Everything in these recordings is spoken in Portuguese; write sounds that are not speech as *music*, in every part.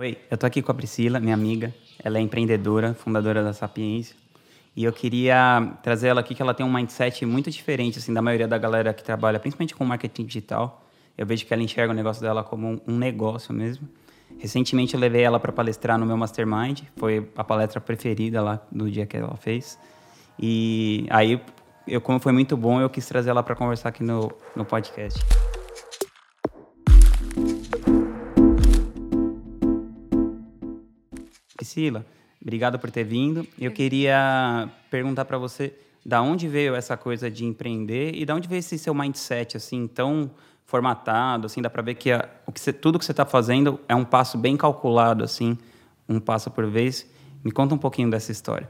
Oi, eu tô aqui com a Priscila, minha amiga. Ela é empreendedora, fundadora da Sapiência. E eu queria trazer ela aqui que ela tem um mindset muito diferente assim da maioria da galera que trabalha, principalmente com marketing digital. Eu vejo que ela enxerga o negócio dela como um negócio mesmo. Recentemente eu levei ela para palestrar no meu mastermind, foi a palestra preferida lá do dia que ela fez. E aí, eu como foi muito bom, eu quis trazer ela para conversar aqui no, no podcast. Priscila, obrigado por ter vindo. Eu queria perguntar para você, da onde veio essa coisa de empreender e da onde veio esse seu mindset assim tão formatado, assim, dá para ver que, a, o que você, tudo que você está fazendo é um passo bem calculado, assim, um passo por vez. Me conta um pouquinho dessa história.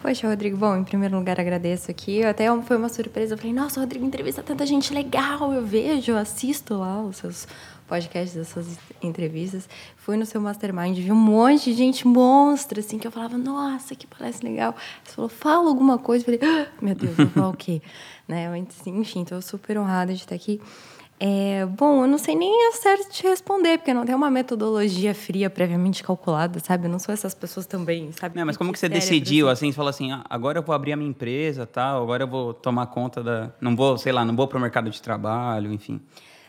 Poxa, Rodrigo, bom, em primeiro lugar agradeço aqui. Até foi uma surpresa. Eu falei, nossa, Rodrigo, entrevista tanta gente legal. Eu vejo, assisto lá os seus podcasts, as suas entrevistas. Fui no seu mastermind, vi um monte de gente monstra, assim, que eu falava, nossa, que palestra legal. Você falou, fala alguma coisa. Eu falei, ah, meu Deus, vou falar o quê? *laughs* né? Enfim, estou super honrada de estar aqui. É, bom, eu não sei nem certo te responder, porque não tem uma metodologia fria previamente calculada, sabe? Eu não sou essas pessoas também, sabe? Não, mas como que você decidiu, assim, você falou assim, ah, agora eu vou abrir a minha empresa, tal, agora eu vou tomar conta da... Não vou, sei lá, não vou para o mercado de trabalho, enfim.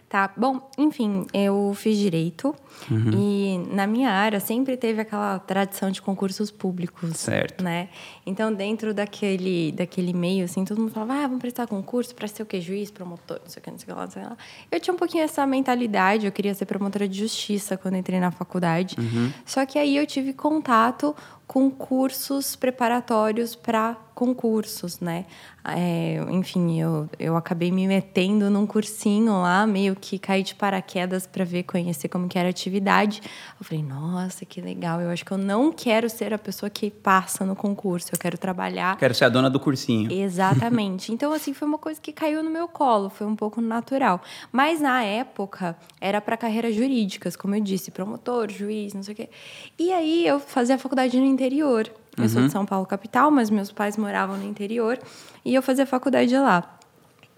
Tá, bom, enfim, eu fiz direito uhum. e na minha área sempre teve aquela tradição de concursos públicos, certo. né? Então, dentro daquele, daquele meio, assim, todo mundo falava, ah, vamos prestar concurso para ser o quê? Juiz, promotor, não sei o que, não sei o que lá, não sei o que lá. Eu tinha um pouquinho essa mentalidade, eu queria ser promotora de justiça quando entrei na faculdade. Uhum. Só que aí eu tive contato com cursos preparatórios para concursos, né? É, enfim, eu, eu acabei me metendo num cursinho lá, meio que caí de paraquedas para ver, conhecer como que era a atividade. Eu falei, nossa, que legal. Eu acho que eu não quero ser a pessoa que passa no concurso. Eu quero trabalhar. Quero ser a dona do cursinho. Exatamente. *laughs* então, assim, foi uma coisa que caiu no meu colo, foi um pouco natural. Mas na época era para carreiras jurídicas, como eu disse, promotor, juiz, não sei o quê. E aí eu fazia a faculdade no interior. Eu uhum. sou de uhum. São Paulo capital, mas meus pais moravam no interior e eu fazia faculdade lá.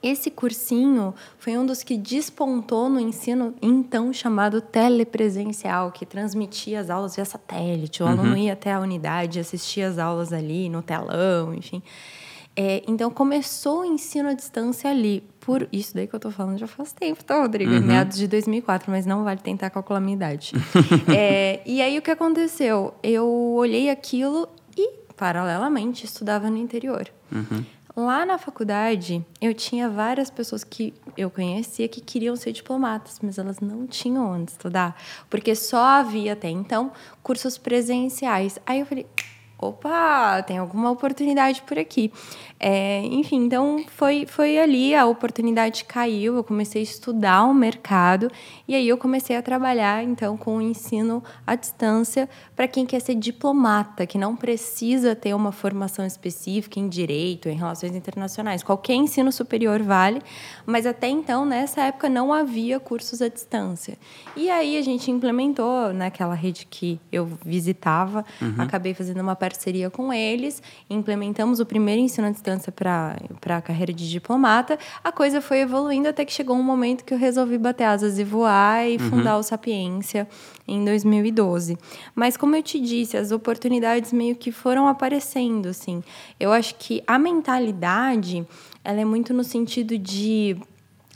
Esse cursinho foi um dos que despontou no ensino então chamado telepresencial, que transmitia as aulas via satélite. O uhum. aluno ia até a unidade, assistia as aulas ali no telão, enfim. É, então começou o ensino à distância ali. Por isso daí que eu tô falando já faz tempo, tá, Rodrigo? Uhum. Meados de 2004, mas não vale tentar calcular a minha idade. *laughs* é, e aí o que aconteceu? Eu olhei aquilo e, paralelamente, estudava no interior. Uhum. Lá na faculdade, eu tinha várias pessoas que eu conhecia que queriam ser diplomatas, mas elas não tinham onde estudar, porque só havia até então cursos presenciais. Aí eu falei, opa, tem alguma oportunidade por aqui. É, enfim, então foi, foi ali, a oportunidade caiu, eu comecei a estudar o mercado e aí eu comecei a trabalhar então com o ensino à distância para quem quer ser diplomata, que não precisa ter uma formação específica em direito, em relações internacionais. Qualquer ensino superior vale, mas até então, nessa época, não havia cursos à distância. E aí a gente implementou naquela rede que eu visitava, uhum. acabei fazendo uma parceria com eles, implementamos o primeiro ensino à distância para a carreira de diplomata. A coisa foi evoluindo até que chegou um momento que eu resolvi bater asas e voar e uhum. fundar o Sapiência em 2012. Mas como eu te disse, as oportunidades meio que foram aparecendo, assim. Eu acho que a mentalidade, ela é muito no sentido de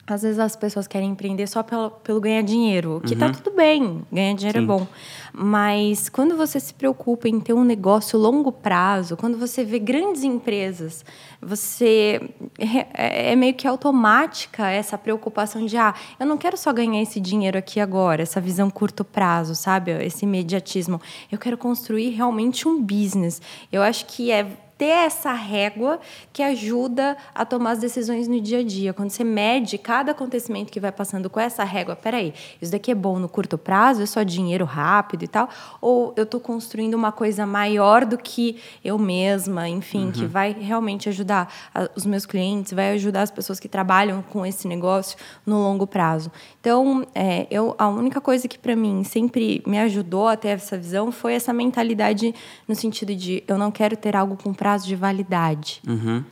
às vezes as pessoas querem empreender só pelo, pelo ganhar dinheiro, que tá uhum. tá tudo bem, ganhar dinheiro é Sim. é bom. Mas quando você se preocupa em ter um negócio longo prazo, quando você vê grandes empresas, você é, é meio que automática essa preocupação de ah, eu não quero só ganhar esse dinheiro aqui agora, essa visão curto prazo, sabe? Esse imediatismo. Eu quero construir realmente um business. Eu acho que é ter essa régua que ajuda a tomar as decisões no dia a dia. Quando você mede cada acontecimento que vai passando com essa régua, peraí, isso daqui é bom no curto prazo, é só dinheiro rápido e tal, ou eu estou construindo uma coisa maior do que eu mesma, enfim, uhum. que vai realmente ajudar os meus clientes, vai ajudar as pessoas que trabalham com esse negócio no longo prazo. Então, é, eu, a única coisa que para mim sempre me ajudou a ter essa visão foi essa mentalidade no sentido de eu não quero ter algo com prazo de validade. Uhum.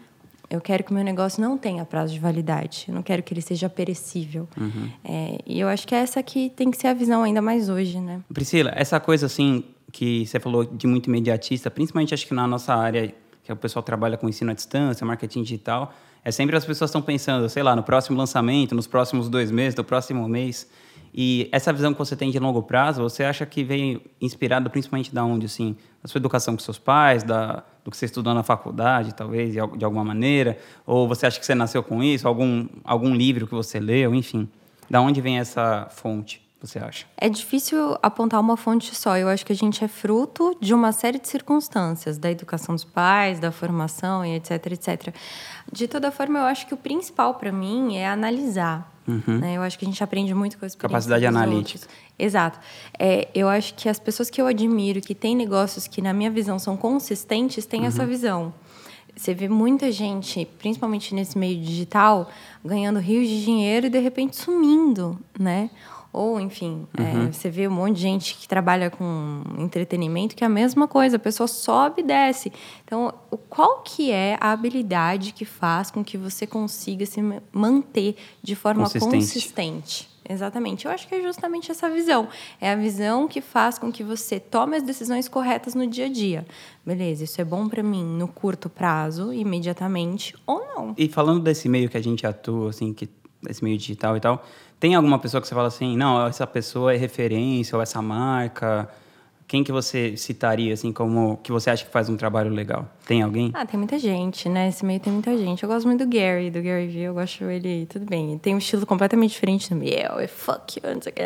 Eu quero que o meu negócio não tenha prazo de validade. Eu não quero que ele seja perecível. Uhum. É, e eu acho que essa que tem que ser a visão ainda mais hoje, né? Priscila, essa coisa assim que você falou de muito imediatista, principalmente acho que na nossa área, que o pessoal trabalha com ensino à distância, marketing digital, é sempre as pessoas estão pensando, sei lá, no próximo lançamento, nos próximos dois meses, no próximo mês. E essa visão que você tem de longo prazo, você acha que veio inspirado principalmente da onde, assim? Da sua educação com seus pais, da, do que você estudou na faculdade, talvez, de, de alguma maneira? Ou você acha que você nasceu com isso? Algum, algum livro que você leu, enfim? Da onde vem essa fonte? você acha? É difícil apontar uma fonte só. Eu acho que a gente é fruto de uma série de circunstâncias, da educação dos pais, da formação e etc, etc. De toda forma, eu acho que o principal para mim é analisar. Uhum. Né? Eu acho que a gente aprende muito com a experiência Capacidade analítica. Outros. Exato. É, eu acho que as pessoas que eu admiro, que têm negócios que, na minha visão, são consistentes, têm uhum. essa visão. Você vê muita gente, principalmente nesse meio digital, ganhando rios de dinheiro e de repente sumindo, né? Ou, enfim, é, uhum. é, você vê um monte de gente que trabalha com entretenimento que é a mesma coisa, a pessoa sobe e desce. Então, qual que é a habilidade que faz com que você consiga se manter de forma consistente? Exatamente. Eu acho que é justamente essa visão. É a visão que faz com que você tome as decisões corretas no dia a dia. Beleza, isso é bom para mim no curto prazo, imediatamente, ou não. E falando desse meio que a gente atua, assim, que esse meio digital e tal, tem alguma pessoa que você fala assim, não, essa pessoa é referência ou essa marca? Quem que você citaria assim como que você acha que faz um trabalho legal? Tem alguém? Ah, tem muita gente, né? Esse meio tem muita gente. Eu gosto muito do Gary, do Gary Vee, eu gosto ele, tudo bem. Tem um estilo completamente diferente do meu, é fuck you, não sei o que.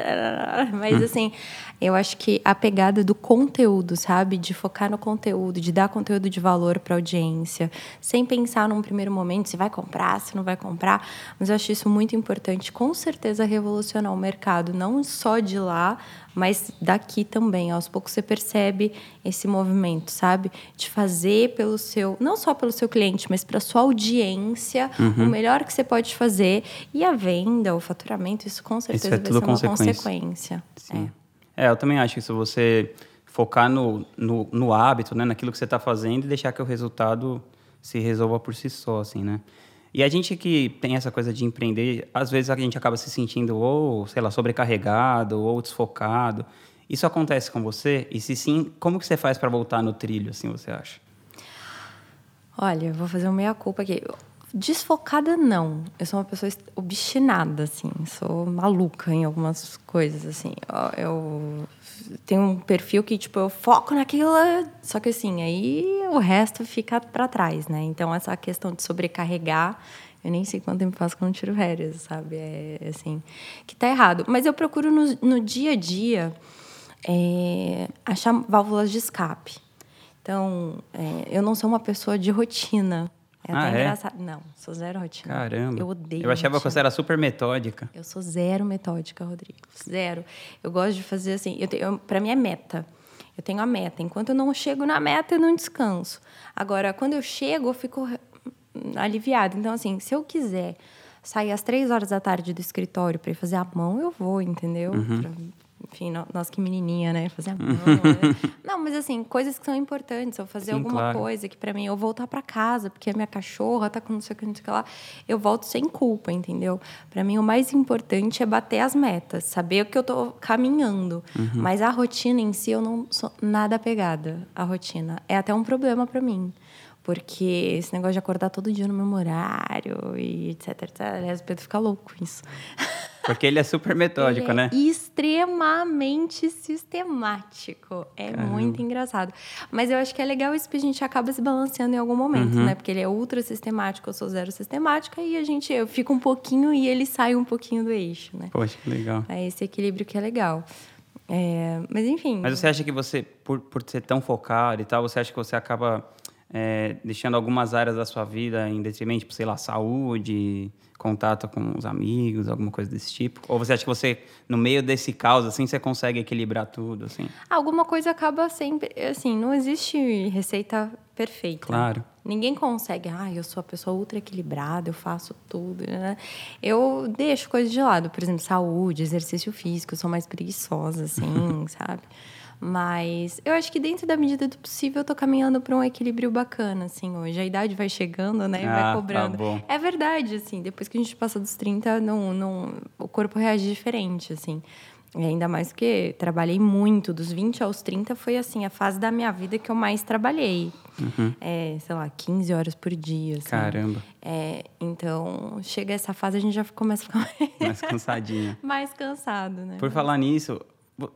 Mas hum. assim, eu acho que a pegada do conteúdo, sabe? De focar no conteúdo, de dar conteúdo de valor para audiência, sem pensar num primeiro momento se vai comprar, se não vai comprar. Mas eu acho isso muito importante, com certeza revolucionar o mercado, não só de lá, mas daqui também. Aos poucos você percebe esse movimento, sabe? De fazer pelo seu, não só pelo seu cliente, mas para sua audiência, uhum. o melhor que você pode fazer. E a venda, o faturamento, isso com certeza isso é vai ser uma consequência. consequência. Sim. É. é, eu também acho que se você focar no, no, no hábito, né, naquilo que você está fazendo e deixar que o resultado se resolva por si só, assim, né? E a gente que tem essa coisa de empreender, às vezes a gente acaba se sentindo ou, sei lá, sobrecarregado ou desfocado. Isso acontece com você? E se sim, como que você faz para voltar no trilho, assim, você acha? Olha, vou fazer uma meia-culpa aqui. Desfocada, não. Eu sou uma pessoa obstinada, assim. Sou maluca em algumas coisas, assim. Eu tenho um perfil que, tipo, eu foco naquilo, só que, assim, aí o resto fica para trás, né? Então, essa questão de sobrecarregar, eu nem sei quanto tempo faço quando tiro férias, sabe? É, assim, que tá errado. Mas eu procuro no, no dia a dia é, achar válvulas de escape. Então, é, eu não sou uma pessoa de rotina. É ah, até é? engraçado. Não, sou zero rotina. Caramba. Eu odeio. Eu achava rotina. que você era super metódica. Eu sou zero metódica, Rodrigo. Zero. Eu gosto de fazer assim. Eu, eu, para mim é meta. Eu tenho a meta. Enquanto eu não chego na meta, eu não descanso. Agora, quando eu chego, eu fico aliviada. Então, assim, se eu quiser sair às três horas da tarde do escritório para ir fazer a mão, eu vou, entendeu? Uhum. Pra, enfim, nós que menininha, né? Fazer a mão. né? Não, mas assim, coisas que são importantes. Eu fazer Sim, alguma claro. coisa que para mim, eu voltar para casa, porque a minha cachorra tá com não sei o que, não sei o que lá, eu volto sem culpa, entendeu? Para mim, o mais importante é bater as metas, saber o que eu tô caminhando. Uhum. Mas a rotina em si, eu não sou nada apegada à rotina. É até um problema para mim. Porque esse negócio de acordar todo dia no meu horário e etc, etc. Aliás, o Pedro fica louco com isso. *laughs* Porque ele é super metódico, ele né? É extremamente sistemático. É Caramba. muito engraçado. Mas eu acho que é legal isso que a gente acaba se balanceando em algum momento, uhum. né? Porque ele é ultra sistemático, eu sou zero sistemática, e a gente eu fico um pouquinho e ele sai um pouquinho do eixo, né? Poxa, que legal. É esse equilíbrio que é legal. É, mas enfim. Mas você acha que você, por, por ser tão focado e tal, você acha que você acaba é, deixando algumas áreas da sua vida em detrimento, tipo, sei lá, saúde, contato com os amigos, alguma coisa desse tipo? Ou você acha que você, no meio desse caos, assim, você consegue equilibrar tudo, assim? Alguma coisa acaba sempre... Assim, não existe receita perfeita. Claro. Ninguém consegue, ah, eu sou a pessoa ultra equilibrada, eu faço tudo. Né? Eu deixo coisas de lado, por exemplo, saúde, exercício físico, eu sou mais preguiçosa, assim, *laughs* sabe? Mas eu acho que dentro da medida do possível eu tô caminhando para um equilíbrio bacana, assim, hoje. A idade vai chegando, né? E Ah, vai tá cobrando. bom. É verdade, assim, depois que a gente passa dos 30, não, não, o corpo reage diferente, assim. E ainda mais porque trabalhei muito, dos 20 aos 30 foi assim, a fase da minha vida que eu mais trabalhei. É, sei lá, 15 horas por dia. Assim. Caramba. É, então, chega essa fase, a gente já começa a ficar *laughs* Mais cansadinha. mais cansado, né? Por falar nisso,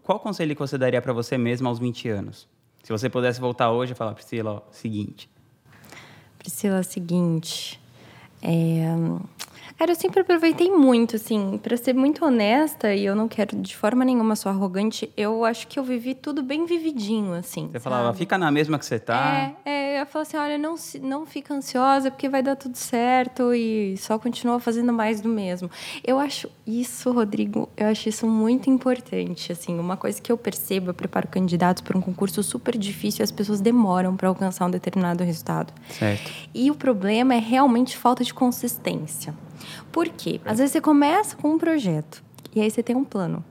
qual conselho que você daria para você mesma aos 20 anos? Se você pudesse voltar hoje e falar, Priscila, ó, seguinte. Priscila, seguinte. É... Cara, eu sempre aproveitei muito, assim, pra ser muito honesta, e eu não quero de forma nenhuma ser arrogante, eu acho que eu vivi tudo bem vividinho, assim. Você falava, sabe? fica na mesma que você tá. É, é, eu falo assim, olha, não, se- não fica ansiosa, porque vai dar tudo certo e só continua fazendo mais do mesmo. Eu acho isso, Rodrigo, eu acho isso muito importante, assim, uma coisa que eu percebo, eu preparo candidatos para um concurso super difícil e as pessoas demoram para alcançar um determinado resultado. Certo. E o problema é realmente falta de consistência. Por quê? Às vezes você começa com um projeto e aí você tem um plano.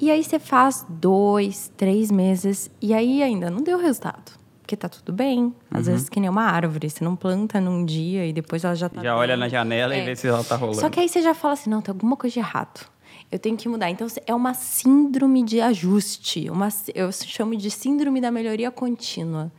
E aí você faz dois, três meses e aí ainda não deu resultado. Porque tá tudo bem. Às vezes que nem uma árvore. Você não planta num dia e depois ela já tá Já bem. olha na janela e É. vê se ela tá rolando. Só que aí você já fala assim, não, tem alguma coisa de errado. Eu tenho que mudar. Então, é uma síndrome de ajuste. Uma, eu chamo de síndrome da melhoria contínua.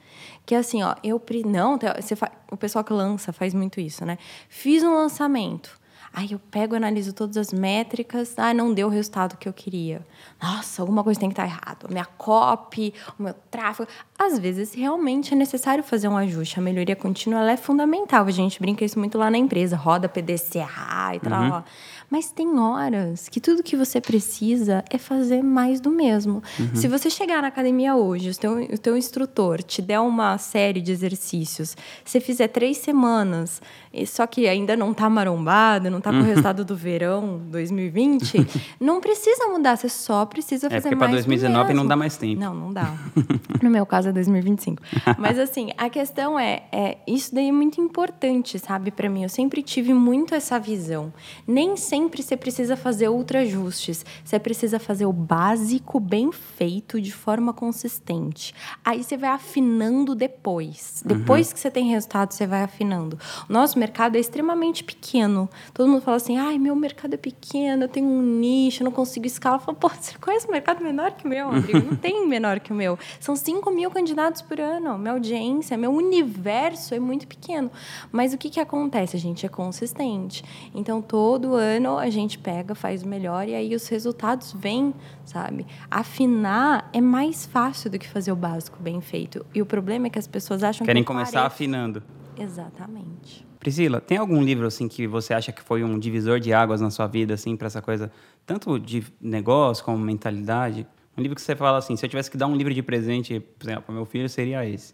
Que é assim, ó, eu... Não, você fa- o pessoal que lança faz muito isso, né? Fiz um lançamento. Aí eu pego, analiso todas as métricas. Ah, não deu o resultado que eu queria. Nossa, alguma coisa tem que estar errado. A minha copy, o meu tráfego. Às vezes, realmente é necessário fazer um ajuste. A melhoria contínua é fundamental. A gente brinca isso muito lá na empresa. Roda PDCA e tal. ó. Mas tem horas que tudo que você precisa é fazer mais do mesmo. Se você chegar na academia hoje, o teu, o teu instrutor te der uma série de exercícios, você fizer três semanas, só que ainda não tá marombado, não tá com o resultado do verão 2020, *laughs* não precisa mudar, você só precisa É, fazer porque pra mais do 2019 não dá mais tempo. Não, não dá. *laughs* No meu caso é 2025. *laughs* Mas assim, a questão é, é isso daí é muito importante, sabe, Pra mim. Eu sempre tive muito essa visão. Nem sempre você precisa fazer ultra ajustes. Você precisa fazer o básico bem feito de forma consistente. Aí você vai afinando depois. Depois que você tem resultado, você vai afinando. Nosso mercado é extremamente pequeno. Todo mundo fala assim: "Ai, meu mercado é pequeno, eu tenho um nicho, eu não consigo escalar". Eu falo, Pô, você conhece um mercado menor que o meu, Rodrigo? *laughs* Não tem menor que o meu. São 5 mil candidatos por ano. Minha audiência, meu universo é muito pequeno. Mas o que, que acontece? A gente é consistente. Então, todo ano a gente pega, faz o melhor e aí os resultados vêm, sabe? Afinar é mais fácil do que fazer o básico bem feito. E o problema é que as pessoas acham Querem que. começar tarefa- afinando. Exatamente. Priscila, tem algum livro assim que você acha que foi um divisor de águas na sua vida assim para essa coisa, tanto de negócio como mentalidade? Um livro que você fala assim, se eu tivesse que dar um livro de presente, por exemplo, para meu filho, seria esse.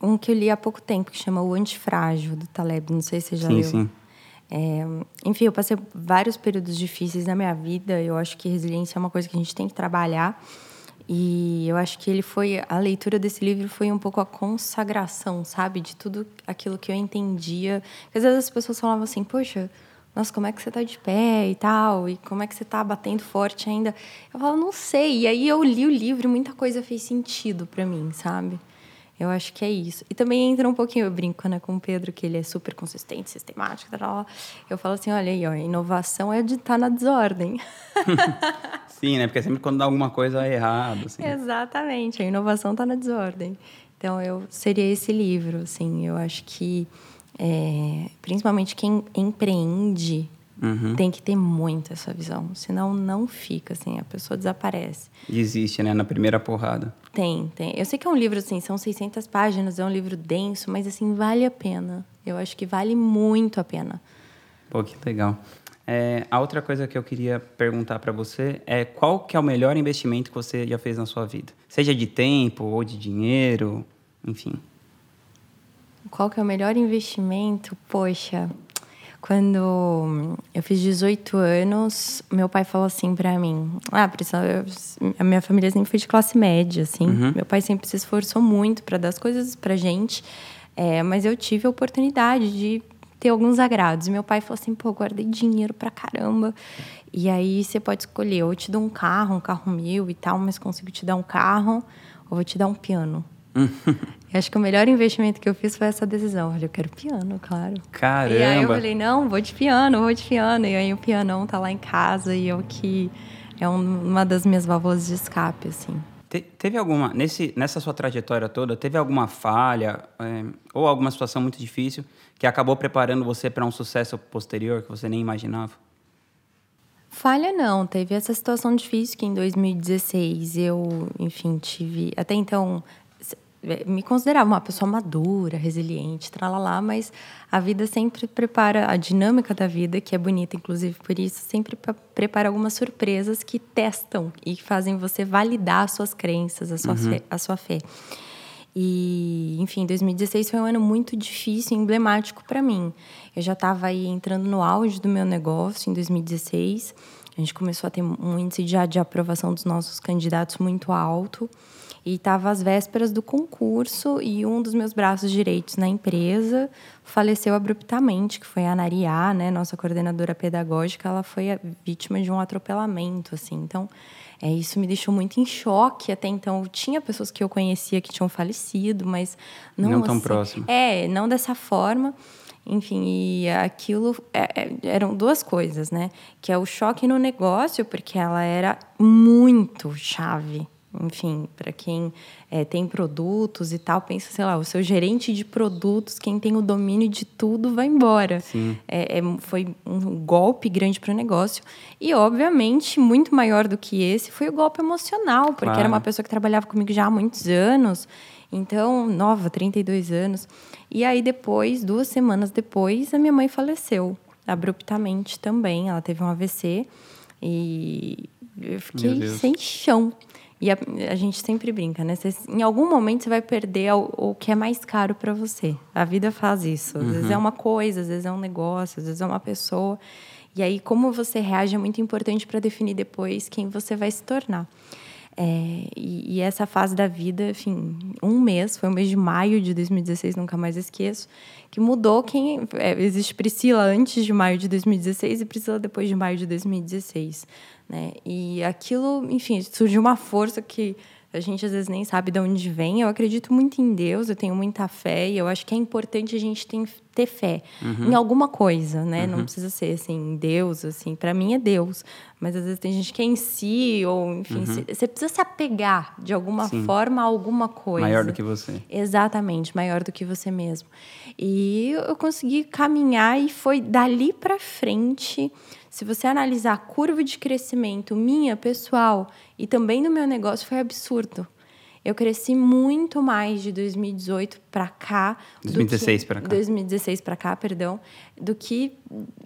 Um que eu li há pouco tempo, que chama O Antifrágil, do Taleb. Não sei se você já sim, leu. sim. É, enfim, eu passei vários períodos difíceis na minha vida. Eu acho que resiliência é uma coisa que a gente tem que trabalhar. E eu acho que ele foi a leitura desse livro foi um pouco a consagração, sabe, de tudo aquilo que eu entendia. Porque às vezes as pessoas falavam assim: "Poxa, nossa, como é que você tá de pé e tal? E como é que você tá batendo forte ainda?" Eu falava: "Não sei". E aí eu li o livro muita coisa fez sentido para mim, sabe? Eu acho que é isso. E também entra um pouquinho, eu brinco né, com o Pedro, que ele é super consistente, sistemático, tal, tal. eu falo assim, olha aí, ó, inovação é de estar na desordem. *laughs* Sim, né? Porque sempre quando dá alguma coisa é errado, assim. Exatamente, a inovação está na desordem. Então, eu seria esse livro, assim, eu acho que, é, principalmente quem empreende, Uhum. tem que ter muito essa visão, senão não fica, assim, a pessoa desaparece. Desiste, né? Na primeira porrada. Tem, tem. Eu sei que é um livro, assim, são 600 páginas, é um livro denso, mas, assim, vale a pena. Eu acho que vale muito a pena. Pô, que legal. É, a outra coisa que eu queria perguntar para você é qual que é o melhor investimento que você já fez na sua vida? Seja de tempo ou de dinheiro, enfim. Qual que é o melhor investimento? Poxa, Quando eu fiz 18 anos, meu pai falou assim para mim: Ah, Priscila, a minha família sempre foi de classe média, assim. Uhum. Meu pai sempre se esforçou muito para dar as coisas pra gente, é, mas eu tive a oportunidade de ter alguns agrados. Meu pai falou assim: pô, guardei dinheiro pra caramba. E aí você pode escolher: ou eu te dou um carro, um carro meu e tal, mas consigo te dar um carro, ou vou te dar um piano. *laughs* acho que o melhor investimento que eu fiz foi essa decisão. Eu falei, eu quero piano, claro. Caramba! E aí eu falei, não, vou de piano, vou de piano. E aí o pianão tá lá em casa e eu que é uma das minhas válvulas de escape, assim. Te, teve alguma, nesse, nessa sua trajetória toda, teve alguma falha é, ou alguma situação muito difícil que acabou preparando você para um sucesso posterior que você nem imaginava? Falha não, teve essa situação difícil que em 2016 eu, enfim, tive. Até então, me considerava uma pessoa madura, resiliente, tralalá, mas a vida sempre prepara a dinâmica da vida, que é bonita, inclusive por isso, sempre prepara algumas surpresas que testam e fazem você validar as suas crenças, a sua, uhum. fé, a sua fé. E, enfim, 2016 foi um ano muito difícil e emblemático para mim. Eu já estava aí entrando no auge do meu negócio em 2016. A gente começou a ter um índice de, de aprovação dos nossos candidatos muito alto. E estava às vésperas do concurso e um dos meus braços direitos na empresa faleceu abruptamente, que foi a Nariá, né, nossa coordenadora pedagógica, ela foi vítima de um atropelamento, assim. Então, é, isso me deixou muito em choque. Até então, tinha pessoas que eu conhecia que tinham falecido, mas não, não tão assim, próximo. É, não dessa forma. Enfim, e aquilo é, é, eram duas coisas, né? Que é o choque no negócio, porque ela era muito chave enfim, para quem é, tem produtos e tal, pensa, sei lá, o seu gerente de produtos, quem tem o domínio de tudo, vai embora. É, é foi um golpe grande para o negócio. E, obviamente, muito maior do que esse foi o golpe emocional, porque claro. era uma pessoa que trabalhava comigo já há muitos anos. Então, nova, 32 anos. E aí, depois, duas semanas depois, a minha mãe faleceu abruptamente também. Ela teve um AVC e eu fiquei sem chão. E a, a, gente sempre brinca, né? Você, em algum momento você vai perder o, o que é mais caro para você. A vida faz isso. Às uhum. vezes é uma coisa, às vezes é um negócio, às vezes é uma pessoa. E aí, como você reage é muito importante para definir depois quem você vai se tornar. É, e, e, essa fase da vida, enfim, um mês, foi o mês de maio de 2016, nunca mais esqueço, que mudou quem. É, existe Priscila antes de maio de 2016 e Priscila depois de maio de 2016. Né? E aquilo, enfim, surgiu uma força que a gente às vezes nem sabe de onde vem. Eu acredito muito em Deus, eu tenho muita fé e eu acho que é importante a gente ter fé uhum. em alguma coisa, né? Uhum. Não precisa ser assim, Deus, assim, para mim é Deus, mas às vezes tem gente que é em si ou enfim, uhum. você precisa se apegar de alguma Sim. forma a alguma coisa. Maior do que você. Exatamente, maior do que você mesmo. E eu consegui caminhar e foi dali para frente se você analisar a curva de crescimento minha, pessoal, e também do meu negócio, foi absurdo. Eu cresci muito mais de 2018 para cá, 2016 para cá. 2016 para cá, perdão, do que,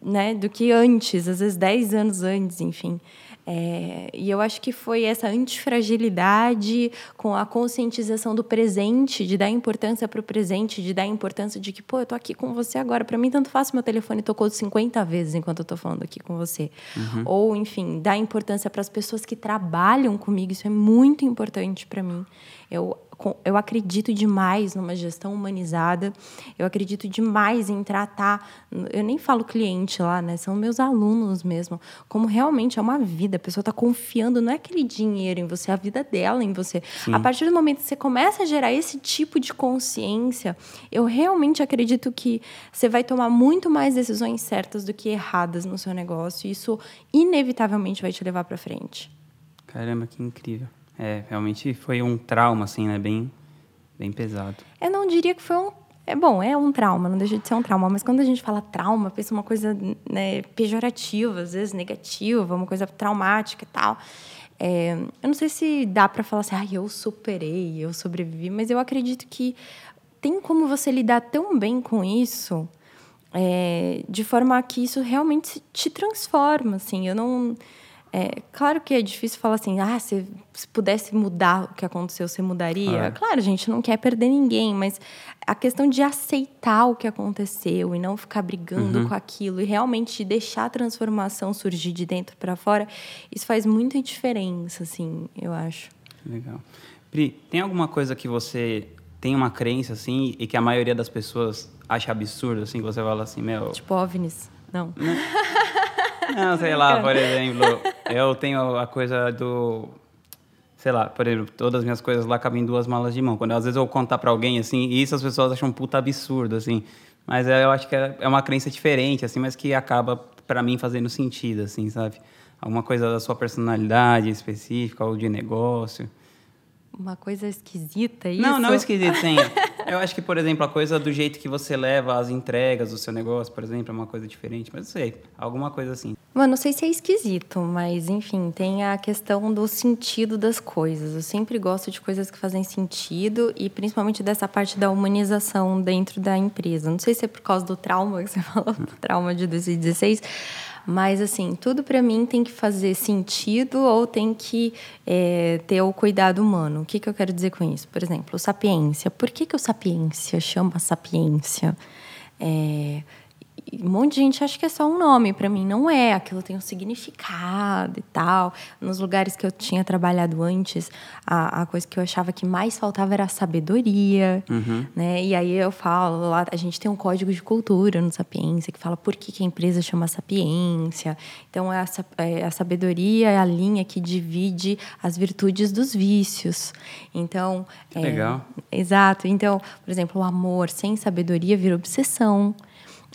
né, do que antes, às vezes 10 anos antes, enfim. É, e eu acho que foi essa antifragilidade com a conscientização do presente, de dar importância para o presente, de dar importância de que, pô, eu tô aqui com você agora. Para mim, tanto faz meu telefone tocou 50 vezes enquanto eu tô falando aqui com você. Uhum. Ou, enfim, dar importância para as pessoas que trabalham comigo. Isso é muito importante para mim. Eu eu acredito demais numa gestão humanizada, eu acredito demais em tratar, eu nem falo cliente lá, né? São meus alunos mesmo, como realmente é uma vida, a pessoa está confiando, não é aquele dinheiro em você, é a vida dela em você. Sim. A partir do momento que você começa a gerar esse tipo de consciência, eu realmente acredito que você vai tomar muito mais decisões certas do que erradas no seu negócio, e isso inevitavelmente vai te levar para frente. Caramba, que incrível. É, realmente foi um trauma, assim, né? Bem, bem pesado. Eu não diria que foi um. É bom, é um trauma, não deixa de ser um trauma, mas quando a gente fala trauma, pensa uma coisa né, pejorativa, às vezes negativa, uma coisa traumática e tal. É, eu não sei se dá para falar assim, ah, eu superei, eu sobrevivi, mas eu acredito que tem como você lidar tão bem com isso, é, de forma que isso realmente te transforma, assim. Eu não É, claro que é difícil falar assim, ah, se, se pudesse mudar o que aconteceu, você mudaria? É. Claro, a gente não quer perder ninguém, mas a questão de aceitar o que aconteceu e não ficar brigando uhum. com aquilo e realmente deixar a transformação surgir de dentro para fora, isso faz muita diferença, assim, eu acho. Legal. Pri, tem alguma coisa que você tem uma crença, assim, e que a maioria das pessoas acha absurdo, assim, que você fala assim, meu... Tipo OVNIs? Não. Não, sei lá, por exemplo, eu tenho a coisa do... Sei lá, por exemplo, todas as minhas coisas lá cabem em duas malas de mão. Quando às vezes eu vou contar para alguém, assim, e isso as pessoas acham um puta absurdo, assim. Mas eu acho que é, é uma crença diferente, assim, mas que acaba, para mim, fazendo sentido, assim, sabe? Alguma coisa da sua personalidade específica ou de negócio uma coisa esquisita isso? Não, não esquisito, sim. *laughs* Eu acho que, por exemplo, a coisa do jeito que você leva as entregas do seu negócio, por exemplo, é uma coisa diferente. Mas não sei, alguma coisa assim. Mano, não sei se é esquisito, mas enfim, tem a questão do sentido das coisas. Eu sempre gosto de coisas que fazem sentido e principalmente dessa parte da humanização dentro da empresa. Não sei se é por causa do trauma que você *laughs* falou, do trauma de 2016 mas, assim, tudo para mim tem que fazer sentido ou tem que é, ter o cuidado humano. O que, que eu quero dizer com isso? Por exemplo, o sapiência. Por que, que o sapiência chama sapiência? É, um monte de gente acha que é só um nome. Para mim, não é. Aquilo tem um significado e tal. Nos lugares que eu tinha trabalhado antes, a, a coisa que eu achava que mais faltava era a sabedoria. Uhum. Né? E aí eu falo, lá a gente tem um código de cultura no Sapiência que fala por que, que a empresa chama Sapiência. Então, é a, é a sabedoria é a linha que divide as virtudes dos vícios. Então. É, legal. Exato. Então, por exemplo, o amor sem sabedoria vira obsessão.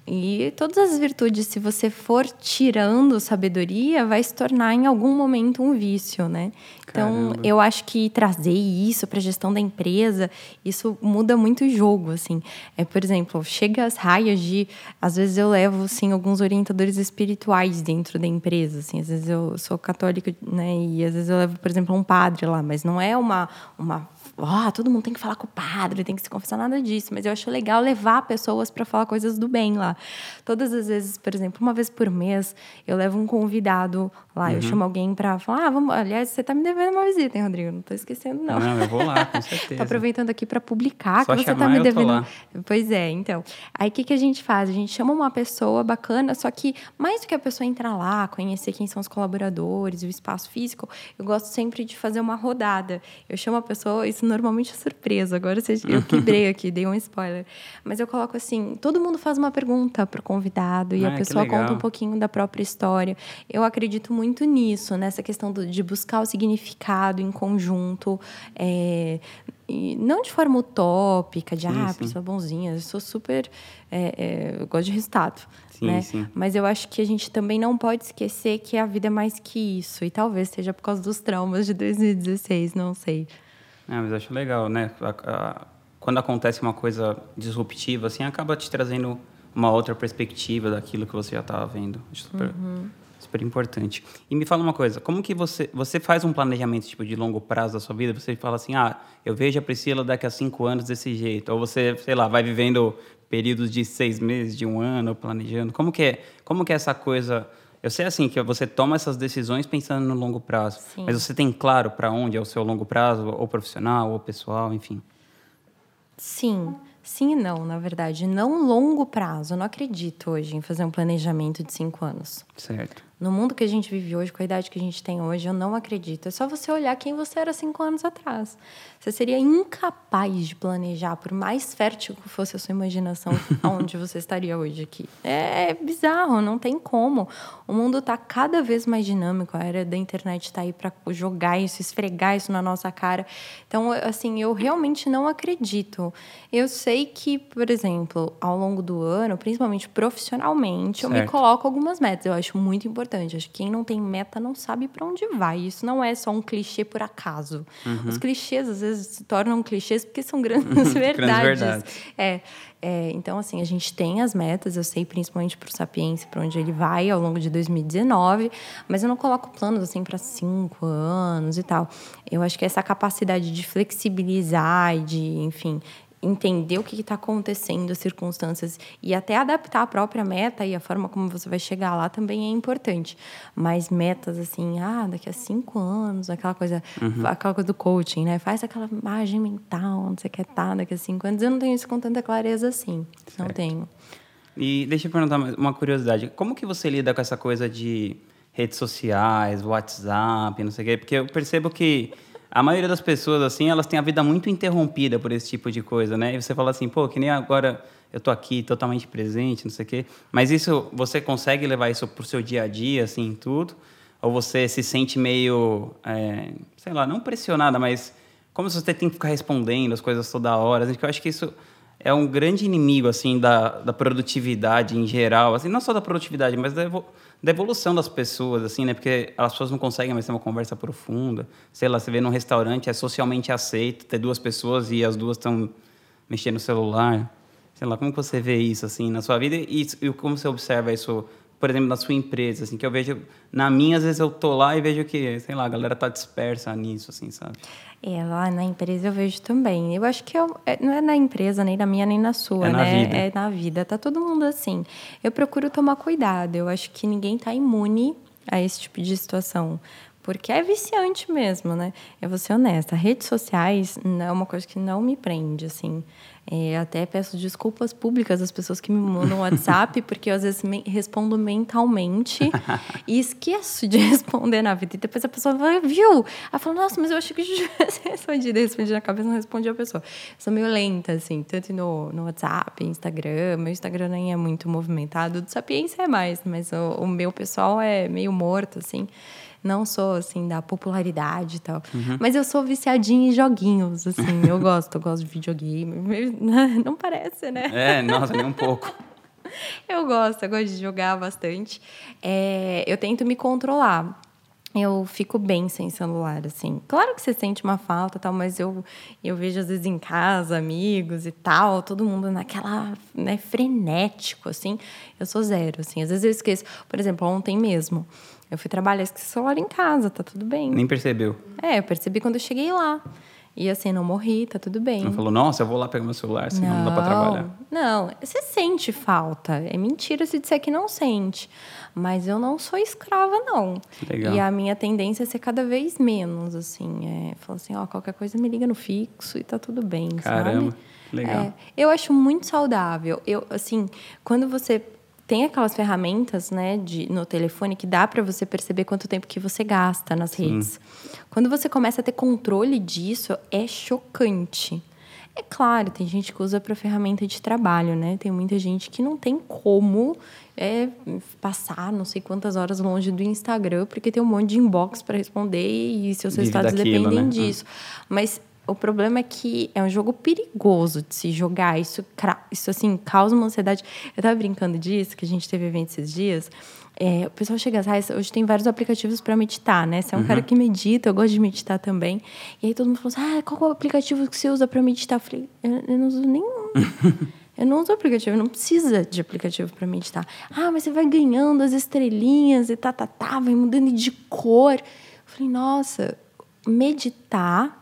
E todas as virtudes, se você for tirando sabedoria, vai se tornar em algum momento um vício, né? Então, Caramba. eu acho que trazer isso para a gestão da empresa, isso muda muito o jogo, assim. É, por exemplo, chega as raias de, às vezes eu levo assim alguns orientadores espirituais dentro da empresa, assim. Às vezes eu sou católica, né, e às vezes eu levo, por exemplo, um padre lá, mas não é uma uma oh, todo mundo tem que falar com o padre, tem que se confessar, nada disso. Mas eu acho legal levar pessoas para falar coisas do bem lá. Todas as vezes, por exemplo, uma vez por mês, eu levo um convidado lá, uhum. eu chamo alguém para falar, ah, vamos, aliás, você tá me devendo uma visita, hein, Rodrigo? Não tô esquecendo, não. Não, eu vou lá, com *laughs* certeza. tô aproveitando aqui para publicar Só que você tá me devendo. Pois é, então. Aí o que, que a gente faz? A gente chama uma pessoa bacana, só que mais do que a pessoa entrar lá, conhecer quem são os colaboradores, o espaço físico, eu gosto sempre de fazer uma rodada. Eu chamo a pessoa, isso normalmente é surpresa. Agora eu *laughs* quebrei aqui, dei um spoiler. Mas eu coloco assim: todo mundo faz uma pergunta pro convidado e ah, a pessoa conta um pouquinho da própria história. Eu acredito muito nisso, nessa questão do, de buscar o significado em conjunto. É, não de forma utópica, de sim, ah, sim. pessoa bonzinha, eu sou super. É, é, eu gosto de resultado. Sim, né? sim. Mas eu acho que a gente também não pode esquecer que a vida é mais que isso. E talvez seja por causa dos traumas de 2016, não sei. É, mas acho legal, né? A, a, quando acontece uma coisa disruptiva, assim, acaba te trazendo uma outra perspectiva daquilo que você já estava vendo. Acho super, uhum. super importante. E me fala uma coisa, como que você você faz um planejamento tipo de longo prazo da sua vida? Você fala assim, ah, eu vejo a Priscila daqui a cinco anos desse jeito, ou você, sei lá, vai vivendo períodos de seis meses, de um ano, planejando. Como que é? Como que é essa coisa? Eu sei assim que você toma essas decisões pensando no longo prazo, Sim. mas você tem claro para onde é o seu longo prazo, ou profissional, ou pessoal, enfim. Sim. Sim e não, na verdade. Não longo prazo. Eu não acredito hoje em fazer um planejamento de cinco anos. Certo. No mundo que a gente vive hoje, com a idade que a gente tem hoje, eu não acredito. É só você olhar quem você era cinco anos atrás. Você seria incapaz de planejar, por mais fértil que fosse a sua imaginação, *laughs* onde você estaria hoje aqui. É bizarro, não tem como. O mundo está cada vez mais dinâmico. A era da internet está aí para jogar isso, esfregar isso na nossa cara. Então, assim, eu realmente não acredito. Eu sei que, por exemplo, ao longo do ano, principalmente profissionalmente, certo. eu me coloco algumas metas. Eu acho muito importante importante. Acho que quem não tem meta não sabe para onde vai. Isso não é só um clichê por acaso. Uhum. Os clichês às vezes se tornam clichês porque são grandes *laughs* verdades. grandes verdades. É, é, então, assim, a gente tem as metas, eu sei principalmente para o Sapiens, para onde ele vai ao longo de 2019, mas eu não coloco planos assim para cinco anos e tal. Eu acho que essa capacidade de flexibilizar e de, enfim, entender o que está acontecendo, as circunstâncias e até adaptar a própria meta e a forma como você vai chegar lá também é importante. Mas metas assim, ah, daqui a cinco anos, aquela coisa, uhum. aquela coisa do coaching, né? Faz aquela imagem mental, onde você quer estar tá daqui a cinco anos. Eu não tenho isso com tanta clareza assim. Certo. Não tenho. E deixa eu perguntar uma curiosidade. Como que você lida com essa coisa de redes sociais, WhatsApp, não sei o quê? Porque eu percebo que a maioria das pessoas, assim, elas têm a vida muito interrompida por esse tipo de coisa, né? E você fala assim, pô, que nem agora eu tô aqui totalmente presente, não sei o quê. Mas isso, você consegue levar isso pro seu dia a dia, assim, tudo? Ou você se sente meio, é, sei lá, não pressionada, mas como se você tem que ficar respondendo as coisas toda hora. Eu acho que isso é um grande inimigo, assim, da, da produtividade em geral. Assim, não só da produtividade, mas da da evolução das pessoas, assim, né? Porque as pessoas não conseguem mais ter uma conversa profunda. Sei lá, você vê num restaurante, é socialmente aceito ter duas pessoas e as duas estão mexendo no celular. Sei lá, como você vê isso, assim, na sua vida e, e como você observa isso, por exemplo, na sua empresa, assim, que eu vejo... Na minha, às vezes, eu tô lá e vejo que, sei lá, a galera tá dispersa nisso, assim, sabe? É, lá na empresa eu vejo também. Eu acho que eu, é, não é na empresa, nem na minha, nem na sua, é né? Na vida. É na vida. Tá todo mundo assim. Eu procuro tomar cuidado. Eu acho que ninguém tá imune a esse tipo de situação. Porque é viciante mesmo, né? Eu vou ser honesta. Redes sociais não é uma coisa que não me prende, assim. É, até peço desculpas públicas às pessoas que me mandam WhatsApp, *laughs* porque eu às vezes me, respondo mentalmente e esqueço de *laughs* responder na vida. E depois a pessoa vai, viu? Ela fala, nossa, mas eu achei que eu tivesse *laughs* respondido. Eu respondi na cabeça, não respondi a pessoa. Eu sou meio lenta, assim, tanto no, no WhatsApp, Instagram. Meu Instagram nem é muito movimentado. O do Sapiência é mais, mas o, o meu pessoal é meio morto, assim. Não sou, assim, da popularidade e tal. Uhum. Mas eu sou viciadinha em joguinhos, assim. eu *laughs* gosto, eu gosto de videogame. *laughs* Não parece, né? É, nossa, nem um pouco. *laughs* eu gosto, eu gosto de jogar bastante. É, eu tento me controlar eu fico bem sem celular, assim. Claro que você sente uma falta tal, mas eu, eu vejo às vezes em casa, amigos e tal, todo mundo naquela, né, frenético, assim. Eu sou zero, assim. Às vezes eu esqueço. Por exemplo, ontem mesmo, eu fui trabalhar, esqueci o celular em casa, tá tudo bem. Nem percebeu? É, eu percebi quando eu cheguei lá. E assim, não morri, tá tudo bem. Não falou, nossa, eu vou lá pegar meu celular, senão não, não dá pra trabalhar. Não, você sente falta. É mentira se disser que não sente. Mas eu não sou escrava, não. Legal. E a minha tendência é ser cada vez menos, assim. É, falar assim, ó, qualquer coisa me liga no fixo e tá tudo bem, Caramba, sabe? legal. É, eu acho muito saudável. Eu, assim, quando você tem aquelas ferramentas, né, de, no telefone que dá para você perceber quanto tempo que você gasta nas redes. Sim. Quando você começa a ter controle disso, é chocante. É claro, tem gente que usa para ferramenta de trabalho, né? Tem muita gente que não tem como é, passar não sei quantas horas longe do Instagram, porque tem um monte de inbox para responder e seus Vive resultados daquilo, dependem né? disso. Mas o problema é que é um jogo perigoso de se jogar. Isso, isso assim, causa uma ansiedade. Eu tava brincando disso, que a gente teve evento esses dias. É, o pessoal chega atrás, hoje tem vários aplicativos para meditar, né? Você é um uhum. cara que medita, eu gosto de meditar também. E aí todo mundo falou assim: ah, qual é o aplicativo que você usa para meditar? Eu falei: eu, eu não uso nenhum. *laughs* eu não uso aplicativo, não precisa de aplicativo para meditar. Ah, mas você vai ganhando as estrelinhas e tá, tá, tá, vai mudando de cor. Eu falei: nossa, meditar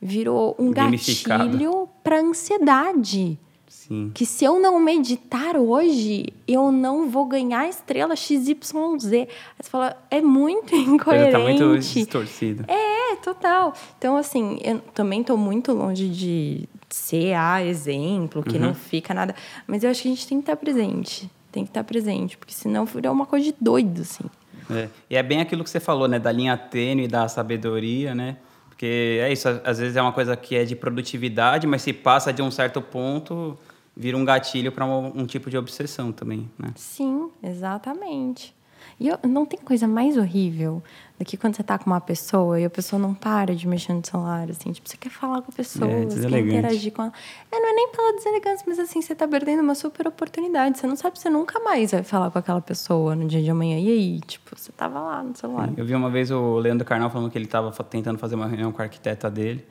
virou um gatilho para ansiedade. Sim. Que se eu não meditar hoje, eu não vou ganhar a estrela XYZ. Aí você fala, é muito *laughs* incoerente. Tá muito distorcido. É, total. Então, assim, eu também estou muito longe de ser a exemplo, que uhum. não fica nada. Mas eu acho que a gente tem que estar presente. Tem que estar presente, porque senão virou uma coisa de doido, assim. É. E é bem aquilo que você falou, né? Da linha tênue, da sabedoria, né? Porque é isso, às vezes é uma coisa que é de produtividade, mas se passa de um certo ponto, vira um gatilho para um, um, tipo de obsessão também, né? Sim, exatamente. E eu, não tem coisa mais horrível do que quando você tá com uma pessoa e a pessoa não para de mexer no celular, assim. Tipo, você quer falar com a pessoa, é, você quer interagir com ela. É, não é nem pela deselegância, mas assim, você tá perdendo uma super oportunidade. Você não sabe se você nunca mais vai falar com aquela pessoa no dia de amanhã. E aí, tipo, você tava lá no celular. Sim, eu vi uma vez o Leandro Carnal falando que ele tava tentando fazer uma reunião com a arquiteta dele.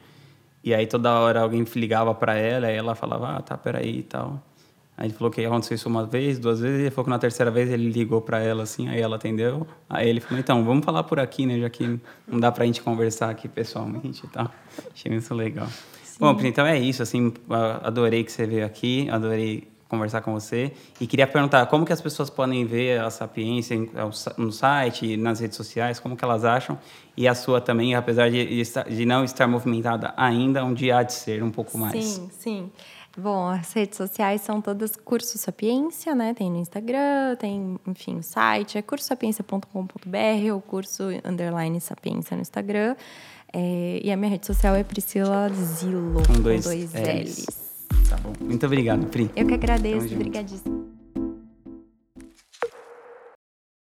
E aí toda hora alguém ligava para ela, aí ela falava, ah, tá, peraí e tal. Aí ele falou que aconteceu isso uma vez, duas vezes, e ele falou que na terceira vez ele ligou para ela assim, aí ela atendeu. Aí ele falou: "Então, vamos falar por aqui, né, já que não dá pra gente conversar aqui pessoalmente e tal". *laughs* Achei isso legal. Bom, Pri, então é isso. Assim, adorei que você veio aqui, adorei conversar com você. E queria perguntar, como que as pessoas podem ver a Sapiência no site, nas redes sociais, como que elas acham? E a sua também, apesar de, de não estar movimentada ainda, um dia há de ser um pouco mais. Sim, sim. Bom, as redes sociais são todas Curso Sapiência, né? Tem no Instagram, tem, enfim, o site, é cursosapiência.com.br ou curso underline sapiência no Instagram. É, e a minha rede social é Priscila Zilo, com dois, com dois L's. L's. Tá bom. Muito obrigado, Pri. Eu que agradeço. Obrigadíssimo.